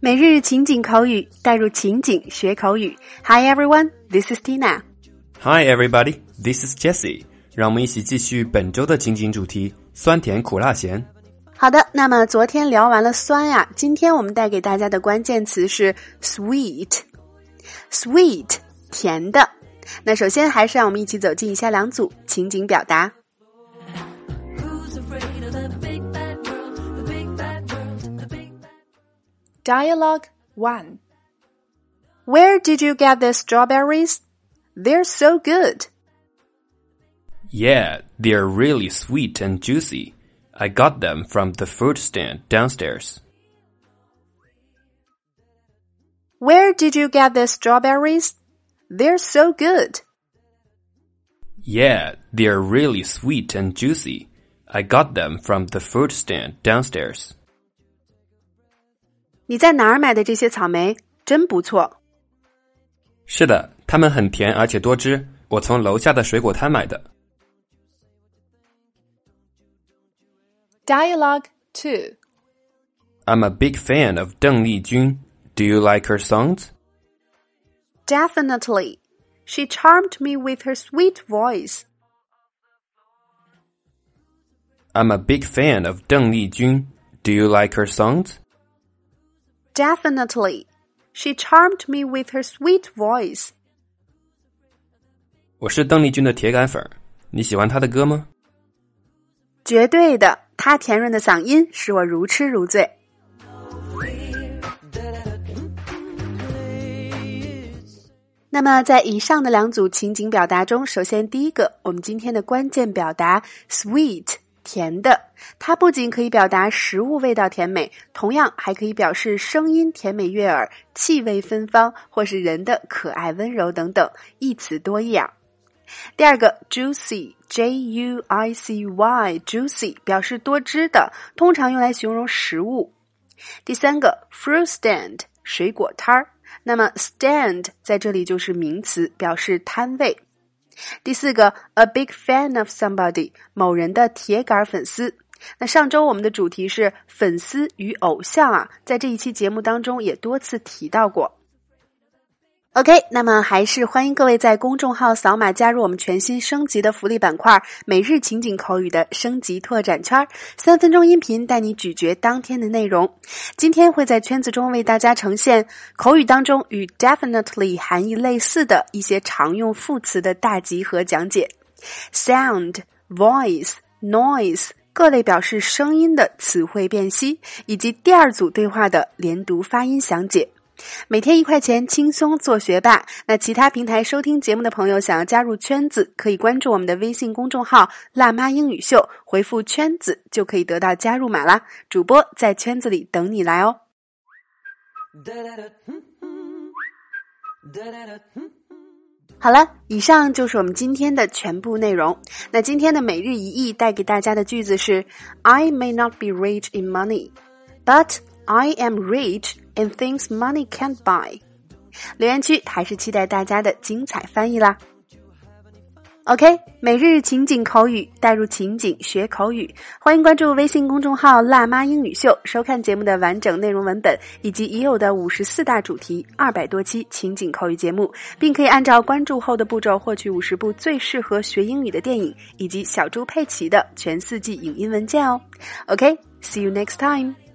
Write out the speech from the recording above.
每日情景口语，带入情景学口语。Hi everyone, this is Tina. Hi everybody, this is Jessie. 让我们一起继续本周的情景主题：酸甜苦辣咸。好的，那么昨天聊完了酸呀，今天我们带给大家的关键词是 sweet，sweet 甜的。那首先还是让我们一起走进以下两组情景表达。Dialogue 1 Where did you get the strawberries? They're so good. Yeah, they're really sweet and juicy. I got them from the fruit stand downstairs. Where did you get the strawberries? They're so good. Yeah, they're really sweet and juicy. I got them from the fruit stand downstairs. 你在哪儿买的这些草莓？真不错。是的，它们很甜而且多汁。我从楼下的水果摊买的。Dialogue two. I'm a big fan of Deng Lijun. Do you like her songs? Definitely. She charmed me with her sweet voice. I'm a big fan of Deng Lijun. Do you like her songs? Definitely. She charmed me with her sweet voice. 我是邓丽君的铁杆粉，你喜欢她的歌吗？绝对的，她甜润的嗓音使我如痴如醉。 那么，在以上的两组情景表达中，首先第一个，我们今天的关键表达 “sweet”。甜的，它不仅可以表达食物味道甜美，同样还可以表示声音甜美悦耳、气味芬芳，或是人的可爱温柔等等，一词多义啊。第二个，juicy，j u i c y，juicy 表示多汁的，通常用来形容食物。第三个，fruit stand，水果摊儿，那么 stand 在这里就是名词，表示摊位。第四个，a big fan of somebody，某人的铁杆粉丝。那上周我们的主题是粉丝与偶像啊，在这一期节目当中也多次提到过。OK，那么还是欢迎各位在公众号扫码加入我们全新升级的福利板块——每日情景口语的升级拓展圈，三分钟音频带你咀嚼当天的内容。今天会在圈子中为大家呈现口语当中与 definitely 含义类似的一些常用副词的大集合讲解，sound、voice、noise 各类表示声音的词汇辨析，以及第二组对话的连读发音详解。每天一块钱，轻松做学霸。那其他平台收听节目的朋友，想要加入圈子，可以关注我们的微信公众号“辣妈英语秀”，回复“圈子”就可以得到加入码啦。主播在圈子里等你来哦。好了，以上就是我们今天的全部内容。那今天的每日一译带给大家的句子是：I may not be rich in money, but I am rich in things money can't buy。留言区还是期待大家的精彩翻译啦。OK，每日情景口语带入情景学口语，欢迎关注微信公众号“辣妈英语秀”，收看节目的完整内容文本以及已有的五十四大主题、二百多期情景口语节目，并可以按照关注后的步骤获取五十部最适合学英语的电影以及小猪佩奇的全四季影音文件哦。OK，see you next time。